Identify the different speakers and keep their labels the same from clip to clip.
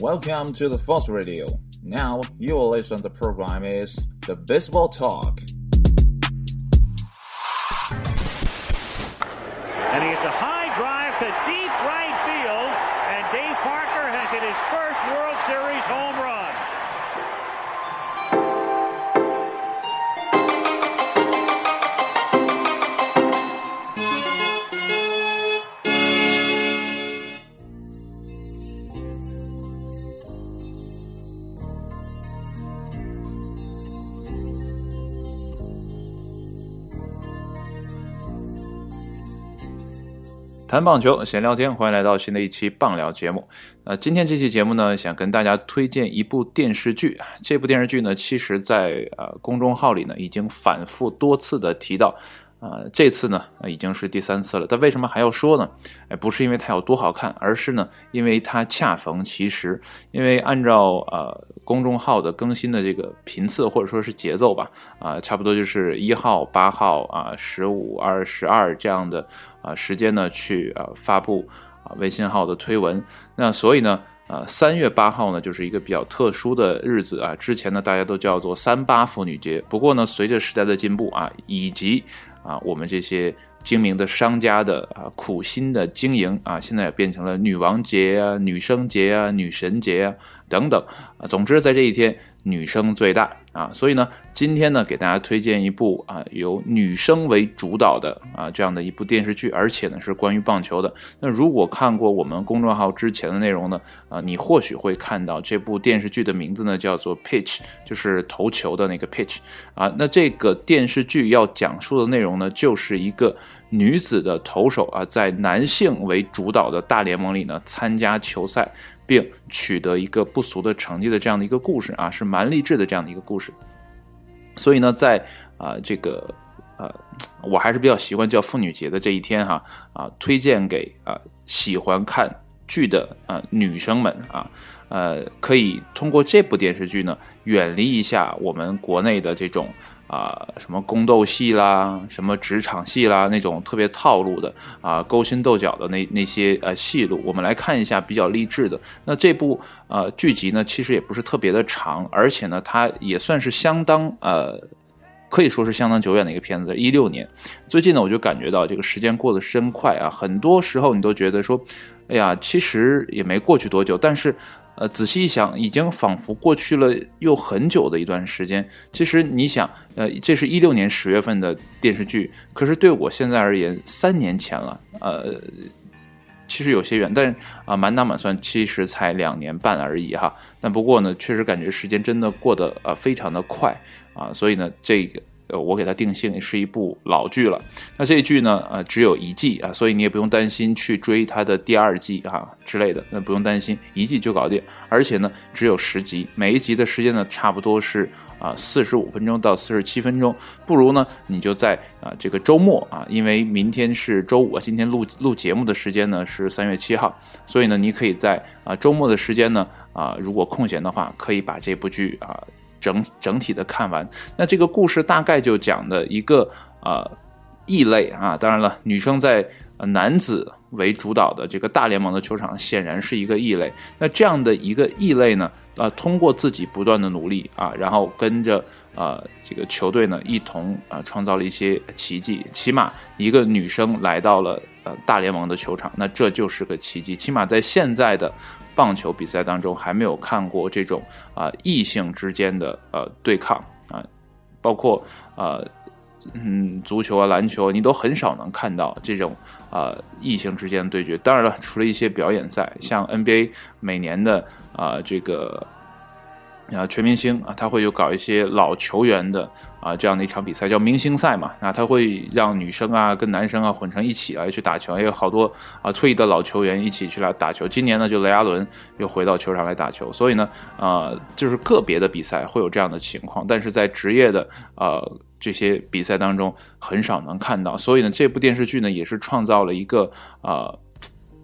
Speaker 1: Welcome to the Fox Radio. Now you will listen to the program is the Baseball Talk.
Speaker 2: And he hits a high drive to deep right field, and Dave Parker has hit his first World Series home run.
Speaker 3: 谈棒球，闲聊天，欢迎来到新的一期棒聊节目。呃，今天这期节目呢，想跟大家推荐一部电视剧。这部电视剧呢，其实在呃公众号里呢，已经反复多次的提到。呃，这次呢，呃已经是第三次了。但为什么还要说呢？哎，不是因为它有多好看，而是呢，因为它恰逢其时。因为按照呃公众号的更新的这个频次或者说是节奏吧，啊、差不多就是一号、八号啊、十五、二十二这样的啊、时间呢去呃发布啊、微信号的推文。那所以呢。呃，三月八号呢，就是一个比较特殊的日子啊。之前呢，大家都叫做三八妇女节。不过呢，随着时代的进步啊，以及啊我们这些精明的商家的啊苦心的经营啊，现在也变成了女王节啊、女生节啊、女神节啊等等啊。总之，在这一天，女生最大啊。所以呢，今天呢，给大家推荐一部啊由女生为主导的啊这样的一部电视剧，而且呢是关于棒球的。那如果看过我们公众号之前的内容呢，啊，你或许会看到这部电视剧的名字呢叫做 Pitch，就是投球的那个 Pitch 啊。那这个电视剧要讲述的内容呢，就是一个女子的投手啊，在男性为主导的大联盟里呢参加球赛，并取得一个不俗的成绩的这样的一个故事啊，是蛮励志的这样的一个故事。所以呢，在啊、这个呃，我还是比较习惯叫妇女节的这一天哈啊，推荐给啊、喜欢看剧的啊、女生们啊，呃，可以通过这部电视剧呢，远离一下我们国内的这种啊、什么宫斗戏啦，什么职场戏啦，那种特别套路的啊、勾心斗角的那那些呃戏路，我们来看一下比较励志的。那这部呃剧集呢，其实也不是特别的长，而且呢，它也算是相当呃。可以说是相当久远的一个片子，一六年。最近呢，我就感觉到这个时间过得真快啊，很多时候你都觉得说，哎呀，其实也没过去多久，但是，呃，仔细一想，已经仿佛过去了又很久的一段时间。其实你想，呃，这是一六年十月份的电视剧，可是对我现在而言，三年前了，呃。其实有些远，但啊，满打满算其实才两年半而已哈。但不过呢，确实感觉时间真的过得呃非常的快啊，所以呢，这个呃我给它定性是一部老剧了。那这一剧呢，呃只有一季啊，所以你也不用担心去追它的第二季啊之类的，那不用担心，一季就搞定。而且呢，只有十集，每一集的时间呢差不多是啊四十五分钟到四十七分钟。不如呢，你就在啊这个周末啊，因为明天是周五，今天录录节目的时间呢是三月七号，所以呢，你可以在啊周末的时间呢啊，如果空闲的话，可以把这部剧啊整整体的看完。那这个故事大概就讲的一个呃异类啊，当然了，女生在男子为主导的这个大联盟的球场显然是一个异类。那这样的一个异类呢，呃，通过自己不断的努力啊，然后跟着呃这个球队呢一同啊、创造了一些奇迹。起码一个女生来到了大联盟的球场，那这就是个奇迹。起码在现在的棒球比赛当中，还没有看过这种啊、异性之间的呃对抗啊、包括呃。嗯，足球啊、篮球，你都很少能看到这种呃异性之间的对决。当然了，除了一些表演赛，像 NBA 每年的啊、这个啊全明星啊，他会有搞一些老球员的啊这样的一场比赛，叫明星赛嘛。那他会让女生啊跟男生啊混成一起来去打球，也有好多啊退役的老球员一起去来打球。今年呢，就雷阿伦又回到球场来打球，所以呢，呃，就是个别的比赛会有这样的情况，但是在职业的呃。这些比赛当中很少能看到，所以呢，这部电视剧呢也是创造了一个啊，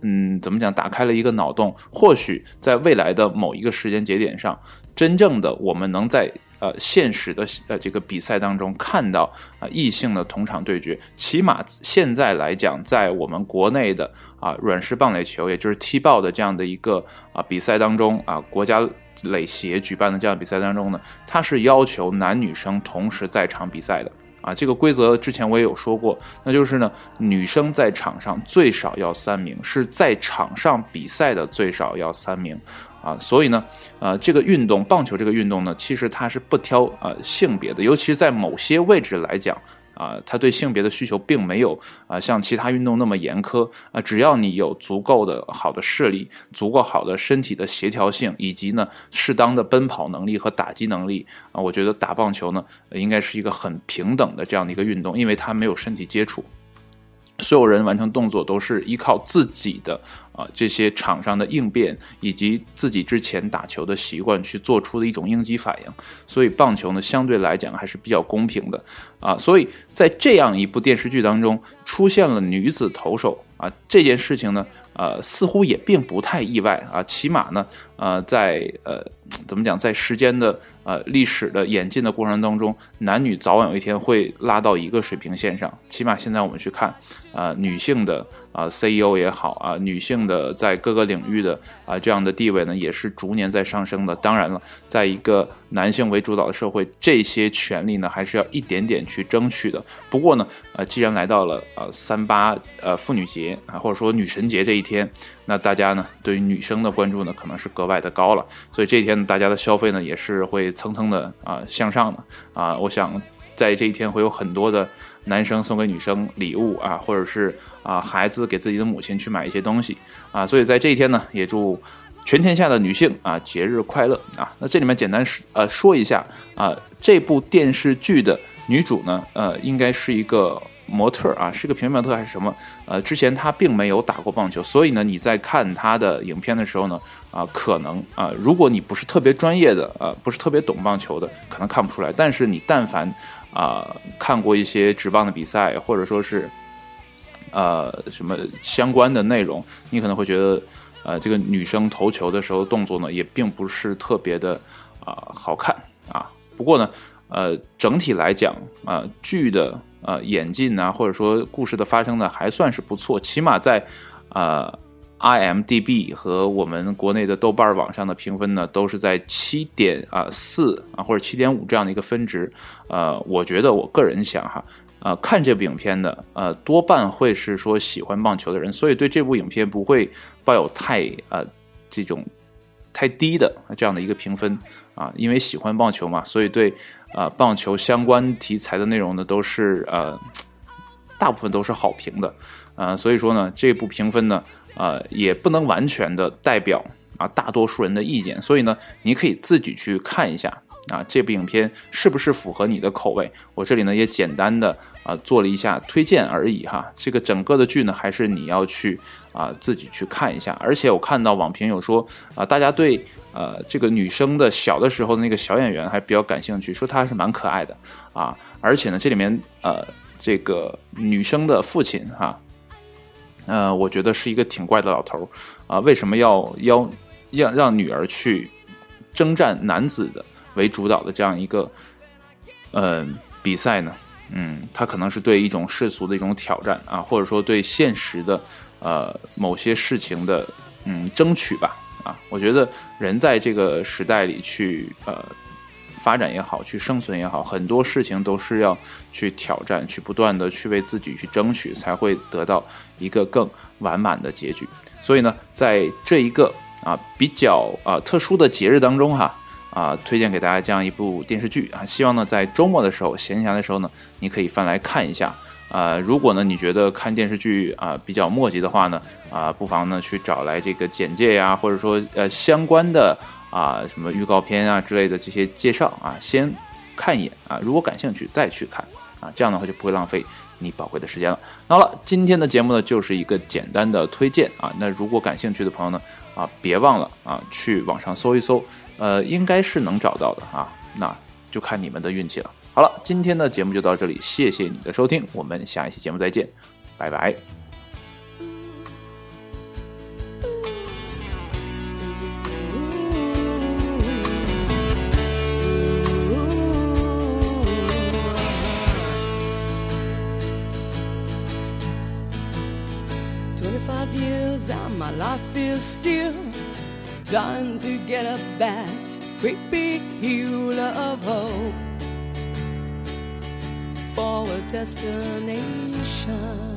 Speaker 3: 嗯，怎么讲，打开了一个脑洞。或许在未来的某一个时间节点上，真正的我们能在呃现实的呃这个比赛当中看到啊异性的同场对决，起码现在来讲，在我们国内的啊软式棒垒球，也就是踢爆的这样的一个啊比赛当中啊，国家垒协举办的这样比赛当中呢，它是要求男女生同时在场比赛的。啊，这个规则之前我也有说过，那就是呢，女生在场上最少要三名，是在场上比赛的最少要三名，啊，所以呢，呃，这个运动棒球这个运动呢，其实它是不挑呃性别的，尤其是在某些位置来讲。啊，他对性别的需求并没有啊像其他运动那么严苛啊，只要你有足够的好的视力，足够好的身体的协调性，以及呢适当的奔跑能力和打击能力啊，我觉得打棒球呢应该是一个很平等的这样的一个运动，因为它没有身体接触。所有人完成动作都是依靠自己的啊这些场上的应变，以及自己之前打球的习惯去做出的一种应激反应。所以棒球呢相对来讲还是比较公平的啊。所以在这样一部电视剧当中出现了女子投手啊这件事情呢，呃似乎也并不太意外啊。起码呢，呃在呃怎么讲，在时间的呃历史的演进的过程当中，男女早晚有一天会拉到一个水平线上。起码现在我们去看。啊，女性的啊 CEO 也好啊，女性的在各个领域的啊这样的地位呢，也是逐年在上升的。当然了，在一个男性为主导的社会，这些权利呢，还是要一点点去争取的。不过呢，呃，既然来到了呃三八呃妇女节啊，或者说女神节这一天，那大家呢对于女生的关注呢，可能是格外的高了。所以这一天大家的消费呢，也是会蹭蹭的啊向上的啊。我想在这一天会有很多的。男生送给女生礼物啊，或者是啊孩子给自己的母亲去买一些东西啊，所以在这一天呢，也祝全天下的女性啊节日快乐啊。那这里面简单说呃说一下啊，这部电视剧的女主呢，呃，应该是一个模特啊，是个平面模特还是什么？呃，之前她并没有打过棒球，所以呢，你在看她的影片的时候呢，啊，可能啊，如果你不是特别专业的，呃，不是特别懂棒球的，可能看不出来。但是你但凡啊，看过一些直棒的比赛，或者说是，呃，什么相关的内容，你可能会觉得，呃，这个女生投球的时候动作呢，也并不是特别的啊好看啊。不过呢，呃，整体来讲啊，剧的呃演进啊，或者说故事的发生呢，还算是不错，起码在呃。IMDB 和我们国内的豆瓣网上的评分呢，都是在七点啊四啊或者七点五这样的一个分值。呃，我觉得我个人想哈，呃，看这部影片的呃多半会是说喜欢棒球的人，所以对这部影片不会抱有太呃这种太低的这样的一个评分啊，因为喜欢棒球嘛，所以对啊棒球相关题材的内容呢都是呃大部分都是好评的，啊，所以说呢这部评分呢。呃，也不能完全的代表啊大多数人的意见，所以呢，你可以自己去看一下啊这部影片是不是符合你的口味。我这里呢也简单的啊做了一下推荐而已哈。这个整个的剧呢，还是你要去啊自己去看一下。而且我看到网评有说啊，大家对呃这个女生的小的时候的那个小演员还比较感兴趣，说她还是蛮可爱的啊。而且呢，这里面呃这个女生的父亲哈。呃，我觉得是一个挺怪的老头儿啊，为什么要要要让女儿去征战男子的为主导的这样一个嗯比赛呢？嗯，他可能是对一种世俗的一种挑战啊，或者说对现实的呃某些事情的嗯争取吧啊，我觉得人在这个时代里去呃。发展也好，去生存也好，很多事情都是要去挑战，去不断的去为自己去争取，才会得到一个更完满的结局。所以呢，在这一个啊比较啊特殊的节日当中哈啊，推荐给大家这样一部电视剧啊，希望呢在周末的时候闲暇的时候呢，你可以翻来看一下啊。如果呢你觉得看电视剧啊比较墨迹的话呢啊，不妨呢去找来这个简介呀，或者说呃相关的。啊，什么预告片啊之类的这些介绍啊，先看一眼啊，如果感兴趣再去看啊，这样的话就不会浪费你宝贵的时间了。那好了，今天的节目呢就是一个简单的推荐啊，那如果感兴趣的朋友呢啊，别忘了啊去网上搜一搜，呃，应该是能找到的啊，那就看你们的运气了。好了，今天的节目就到这里，谢谢你的收听，我们下一期节目再见，拜拜。
Speaker 4: My life is still trying to get up that great big hill of hope for a destination.